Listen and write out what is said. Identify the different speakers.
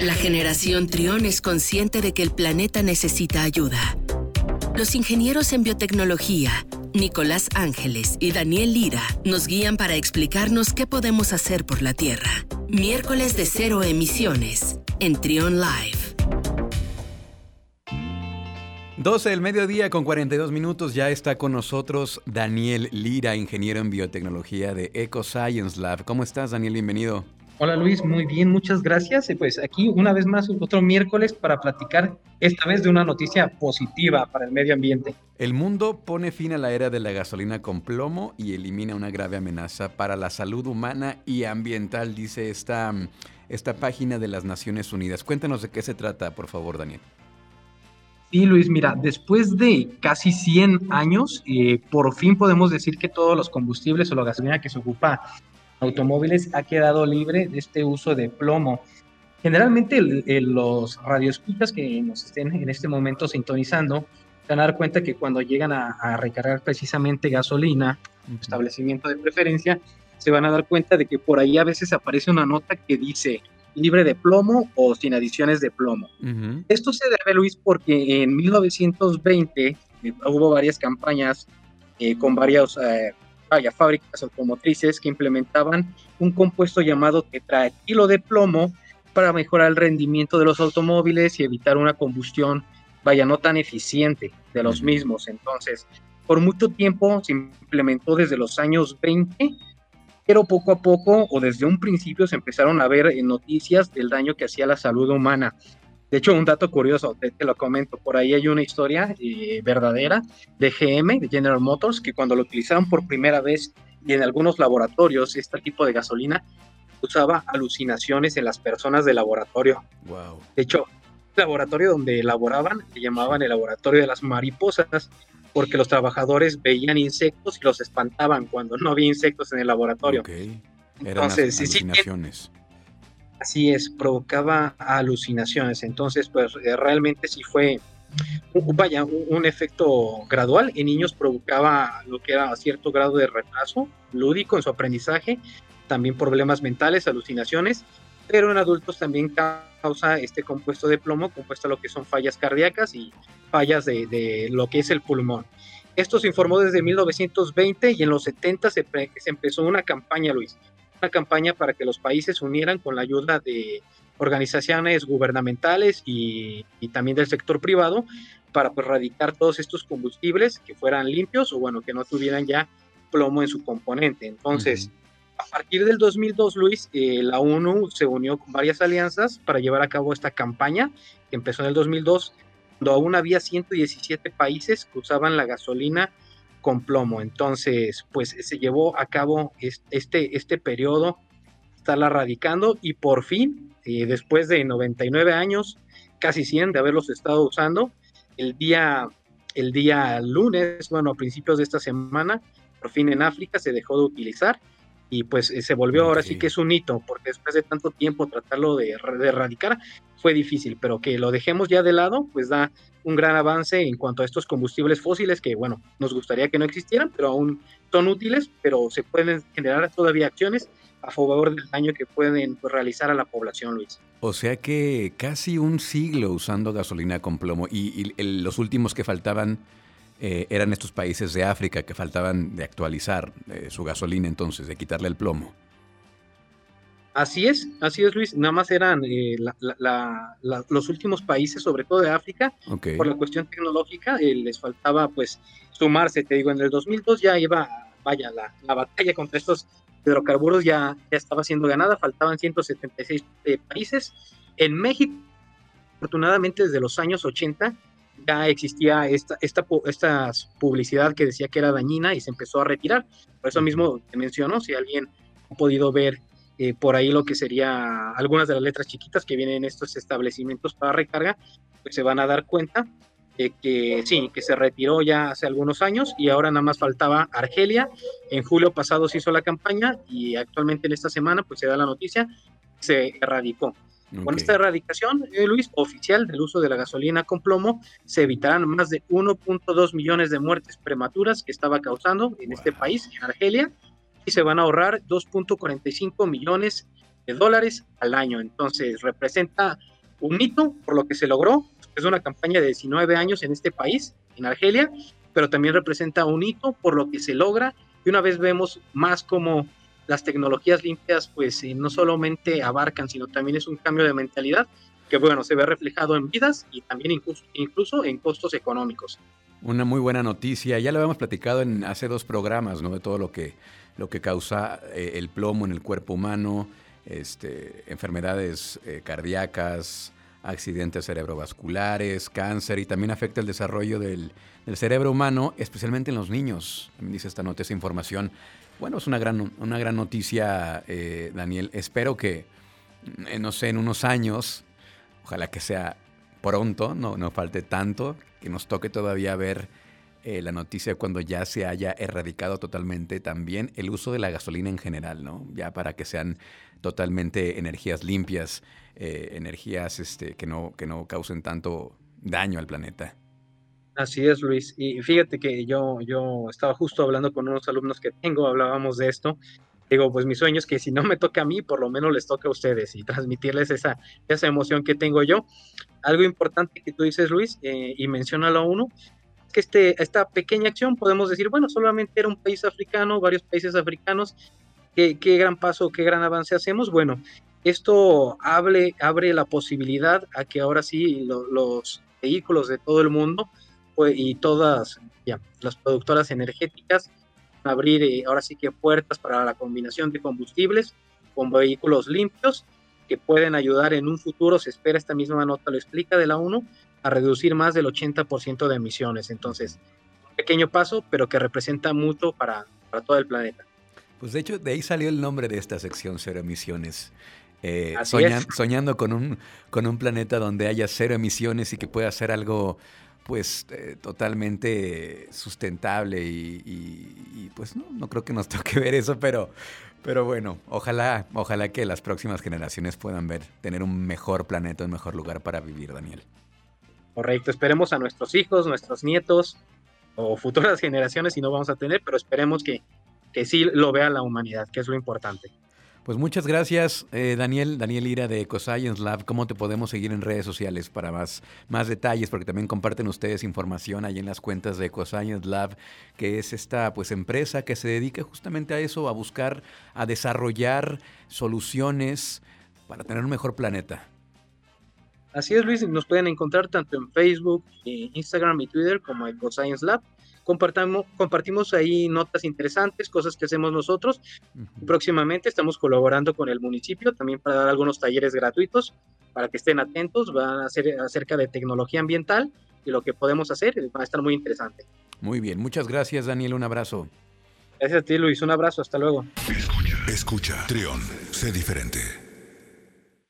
Speaker 1: La generación Trión es consciente de que el planeta necesita ayuda. Los ingenieros en biotecnología, Nicolás Ángeles y Daniel Lira, nos guían para explicarnos qué podemos hacer por la Tierra. Miércoles de cero emisiones en Trión Live.
Speaker 2: 12 del mediodía con 42 minutos ya está con nosotros Daniel Lira, ingeniero en biotecnología de EcoScience Lab. ¿Cómo estás, Daniel? Bienvenido.
Speaker 3: Hola Luis, muy bien, muchas gracias. Y pues aquí una vez más otro miércoles para platicar esta vez de una noticia positiva para el medio ambiente.
Speaker 2: El mundo pone fin a la era de la gasolina con plomo y elimina una grave amenaza para la salud humana y ambiental, dice esta, esta página de las Naciones Unidas. Cuéntanos de qué se trata, por favor, Daniel.
Speaker 3: Sí, Luis, mira, después de casi 100 años, eh, por fin podemos decir que todos los combustibles o la gasolina que se ocupa automóviles ha quedado libre de este uso de plomo. Generalmente los radioescuchas que nos estén en este momento sintonizando se van a dar cuenta que cuando llegan a, recargar precisamente gasolina, un establecimiento de preferencia, se van a dar cuenta de que por ahí a veces aparece una nota que dice libre de plomo o sin adiciones de plomo. Esto se debe, Luis, porque en 1920 eh, hubo varias campañas eh, con varios eh, vaya, fábricas automotrices que implementaban un compuesto llamado tetraetilo de plomo para mejorar el rendimiento de los automóviles y evitar una combustión, vaya, no tan eficiente de los mismos. Entonces, por mucho tiempo se implementó desde los años 20, pero poco a poco o desde un principio se empezaron a ver noticias del daño que hacía la salud humana. De hecho, un dato curioso, te, lo comento, por ahí hay una historia eh, verdadera de GM, de General Motors, que cuando lo utilizaron por primera vez y en algunos laboratorios, este tipo de gasolina usaba alucinaciones en las personas del laboratorio. Wow. De hecho, el laboratorio donde elaboraban se llamaban el laboratorio de las mariposas, porque los trabajadores veían insectos y los espantaban cuando no había insectos en el laboratorio.
Speaker 2: Okay. Entonces, alucinaciones.
Speaker 3: Así es, provocaba alucinaciones. Entonces, pues eh, realmente sí fue, vaya, un, efecto gradual. En niños provocaba lo que era cierto grado de retraso lúdico en su aprendizaje, también problemas mentales, alucinaciones, pero en adultos también causa este compuesto de plomo, compuesto a lo que son fallas cardíacas y fallas de, lo que es el pulmón. Esto se informó desde 1920 y en los 70 se, se empezó una campaña, Luis, una campaña para que los países unieran con la ayuda de organizaciones gubernamentales y, también del sector privado para pues, erradicar todos estos combustibles que fueran limpios o bueno, que no tuvieran ya plomo en su componente. Entonces, a partir del 2002, Luis, eh, la ONU se unió con varias alianzas para llevar a cabo esta campaña que empezó en el 2002, cuando aún había 117 países que usaban la gasolina con plomo. Entonces, pues se llevó a cabo este, este periodo, estarla radicando y por fin, eh, después de 99 años, casi 100 de haberlos estado usando, el día, el día lunes, bueno, a principios de esta semana, por fin en África se dejó de utilizar y pues eh, se volvió ahora sí que es un hito, porque después de tanto tiempo tratarlo de, de, erradicar fue difícil, pero que lo dejemos ya de lado, pues da un gran avance en cuanto a estos combustibles fósiles que, bueno, nos gustaría que no existieran, pero aún son útiles, pero se pueden generar todavía acciones a favor del daño que pueden pues, realizar a la población, Luis.
Speaker 2: O sea que casi un siglo usando gasolina con plomo y, los últimos que faltaban eh, eran estos países de África que faltaban de actualizar eh, su gasolina entonces, de quitarle el plomo.
Speaker 3: Así es, así es Luis, nada más eran eh, los últimos países, sobre todo de África, por la cuestión tecnológica, les faltaba pues sumarse, te digo, en el 2002 ya iba, vaya, la, batalla contra estos hidrocarburos ya, ya estaba siendo ganada, faltaban 176 países. En México, afortunadamente desde los años 80, ya existía esta, esta, esta publicidad que decía que era dañina y se empezó a retirar. Por eso mismo te menciono, si alguien ha podido ver eh, por ahí lo que sería algunas de las letras chiquitas que vienen en estos establecimientos para recarga, pues se van a dar cuenta de que sí, que se retiró ya hace algunos años y ahora nada más faltaba Argelia. En julio pasado se hizo la campaña y actualmente en esta semana pues se da la noticia, se erradicó. Con esta erradicación, eh, Luis, oficial del uso de la gasolina con plomo, se evitarán más de 1.2 millones de muertes prematuras que estaba causando en este país, en Argelia, y se van a ahorrar 2.45 millones de dólares al año. Entonces representa un hito por lo que se logró. Es una campaña de 19 años en este país, en Argelia, pero también representa un hito por lo que se logra. Y una vez vemos más como las tecnologías limpias, pues eh, no solamente abarcan, sino también es un cambio de mentalidad que, bueno, se ve reflejado en vidas y también incluso, incluso en costos económicos.
Speaker 2: Una muy buena noticia. Ya lo habíamos platicado en hace dos programas, ¿no? De todo lo que, lo que causa eh, el plomo en el cuerpo humano, este, enfermedades eh, cardíacas, accidentes cerebrovasculares, cáncer y también afecta el desarrollo del, cerebro humano, especialmente en los niños. dice esta nota, esa información. Bueno, es una gran, una gran noticia, eh, Daniel. Espero que, no sé, en unos años, ojalá que sea pronto, no, no falte tanto, que nos toque todavía ver eh, la noticia cuando ya se haya erradicado totalmente también el uso de la gasolina en general, ¿no? Ya para que sean totalmente energías limpias, eh, energías este, que, no, que no causen tanto daño al planeta.
Speaker 3: Así es, Luis. Y fíjate que yo, yo estaba justo hablando con unos alumnos que tengo, hablábamos de esto. Digo, pues mi sueño es que si no me toca a mí, por lo menos les toque a ustedes y transmitirles esa, esa emoción que tengo yo. Algo importante que tú dices, Luis, eh, y menciónalo a uno, que este, esta pequeña acción podemos decir, bueno, solamente era un país africano, varios países africanos, qué, gran paso, qué gran avance hacemos. Bueno, esto abre, abre la posibilidad a que ahora sí los vehículos de todo el mundo y todas ya, las productoras energéticas abrir eh, ahora sí que puertas para la combinación de combustibles con vehículos limpios que pueden ayudar en un futuro, se espera esta misma nota, lo explica de la 1, a reducir más del 80% de emisiones. Entonces, un pequeño paso, pero que representa mucho para, para todo el planeta.
Speaker 2: Pues de hecho, de ahí salió el nombre de esta sección, Cero Emisiones. Eh, soñando con un, con un planeta donde haya cero emisiones y que pueda ser algo pues eh, totalmente sustentable y, pues no, no creo que nos toque ver eso, pero, pero bueno, ojalá, ojalá que las próximas generaciones puedan ver, tener un mejor planeta, un mejor lugar para vivir, Daniel.
Speaker 3: Correcto, esperemos a nuestros hijos, nuestros nietos o futuras generaciones, si no vamos a tener, pero esperemos que, que sí lo vea la humanidad, que es lo importante.
Speaker 2: Pues muchas gracias, eh, Daniel, Daniel Ira de EcoScience Lab. ¿Cómo te podemos seguir en redes sociales para más, más detalles? Porque también comparten ustedes información ahí en las cuentas de EcoScience Lab, que es esta pues empresa que se dedica justamente a eso, a buscar, a desarrollar soluciones para tener un mejor planeta.
Speaker 3: Así es, Luis, nos pueden encontrar tanto en Facebook, eh, Instagram y Twitter como EcoScience Lab compartamos, compartimos ahí notas interesantes, cosas que hacemos nosotros. Próximamente estamos colaborando con el municipio también para dar algunos talleres gratuitos para que estén atentos. Van a ser acerca de tecnología ambiental y lo que podemos hacer. Va a estar muy interesante.
Speaker 2: Muy bien, muchas gracias Daniel, un abrazo.
Speaker 3: Gracias a ti Luis, un abrazo, hasta luego.
Speaker 4: Escucha, escucha, Trión, sé diferente.